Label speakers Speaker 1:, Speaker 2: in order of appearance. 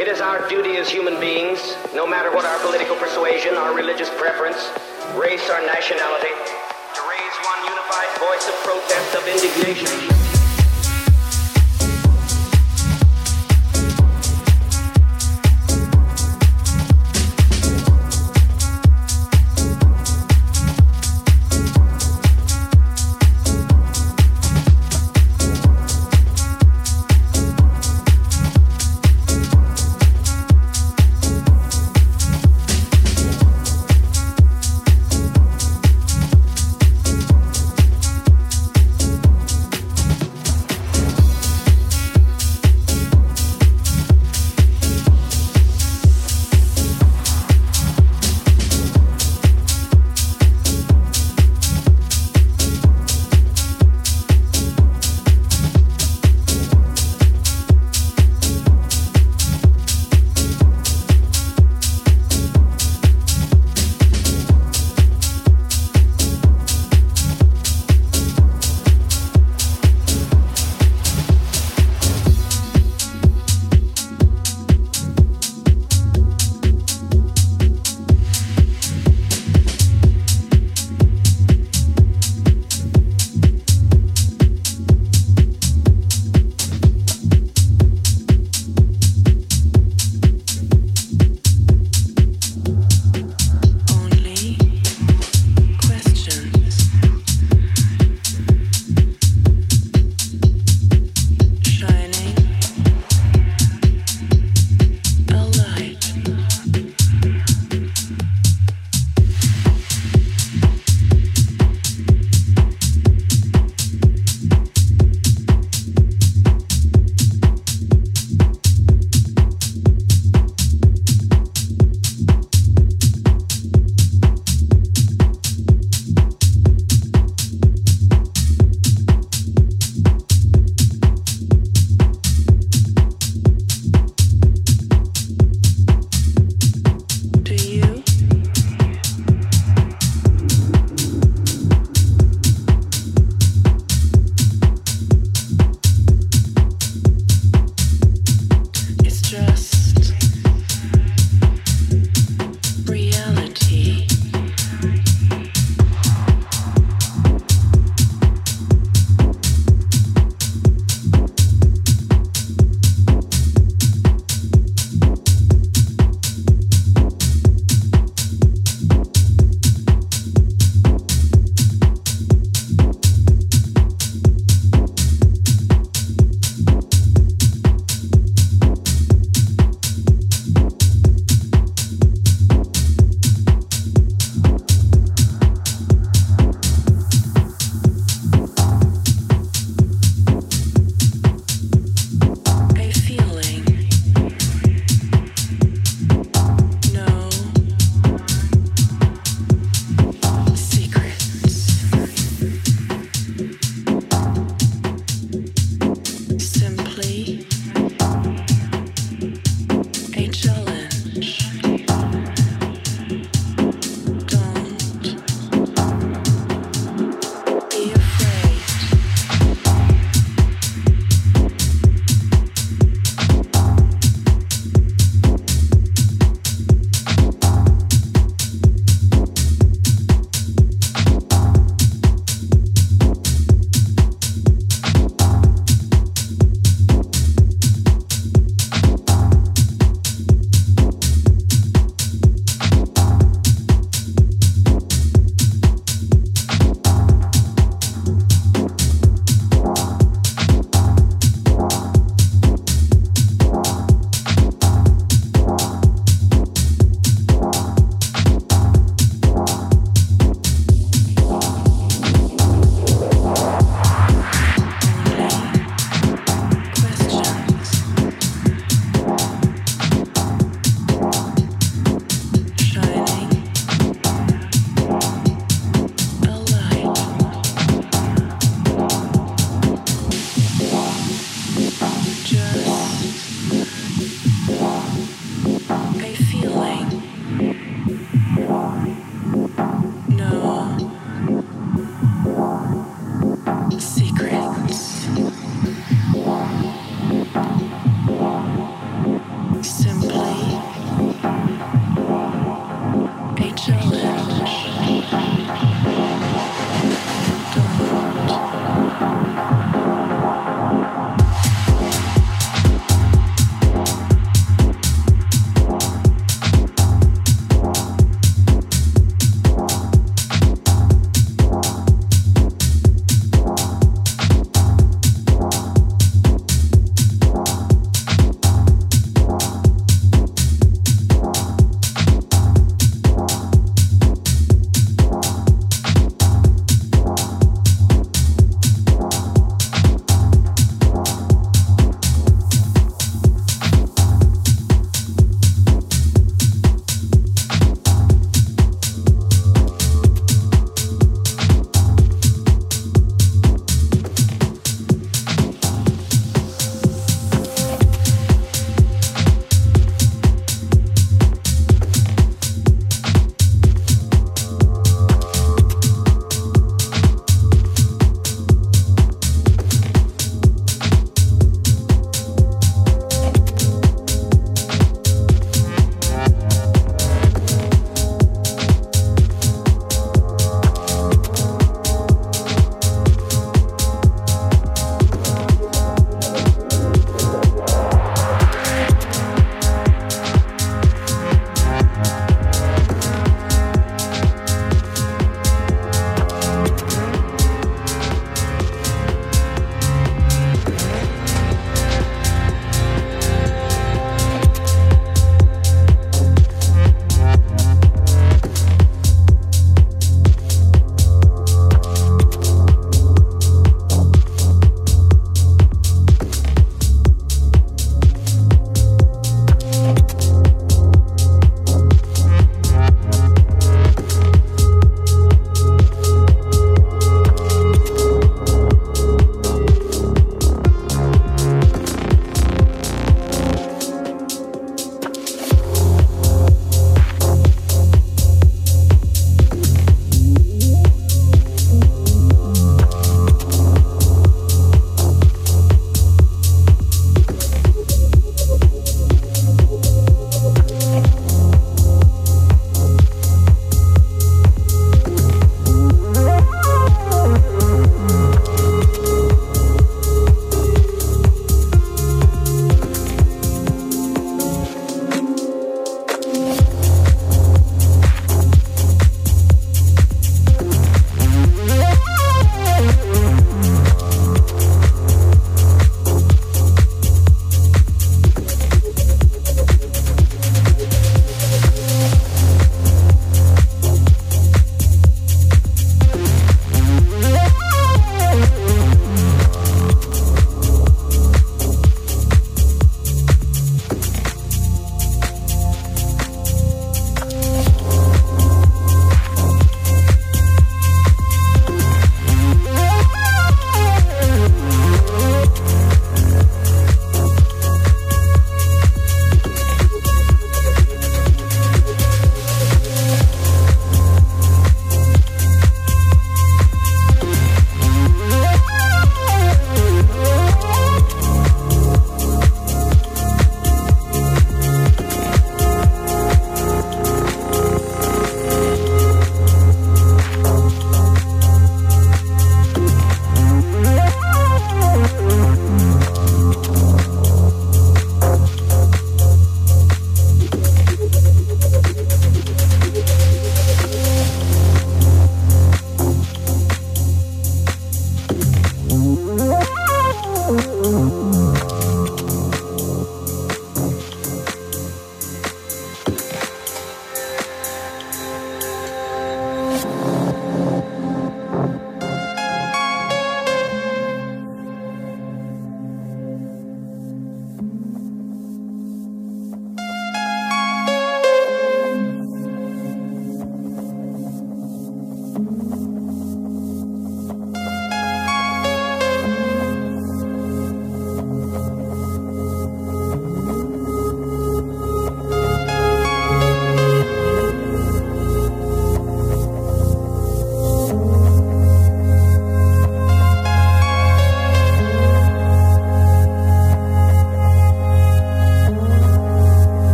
Speaker 1: It is our duty as human beings, no matter what our political persuasion, our religious preference, race, or nationality, to raise one unified voice of protest, of indignation.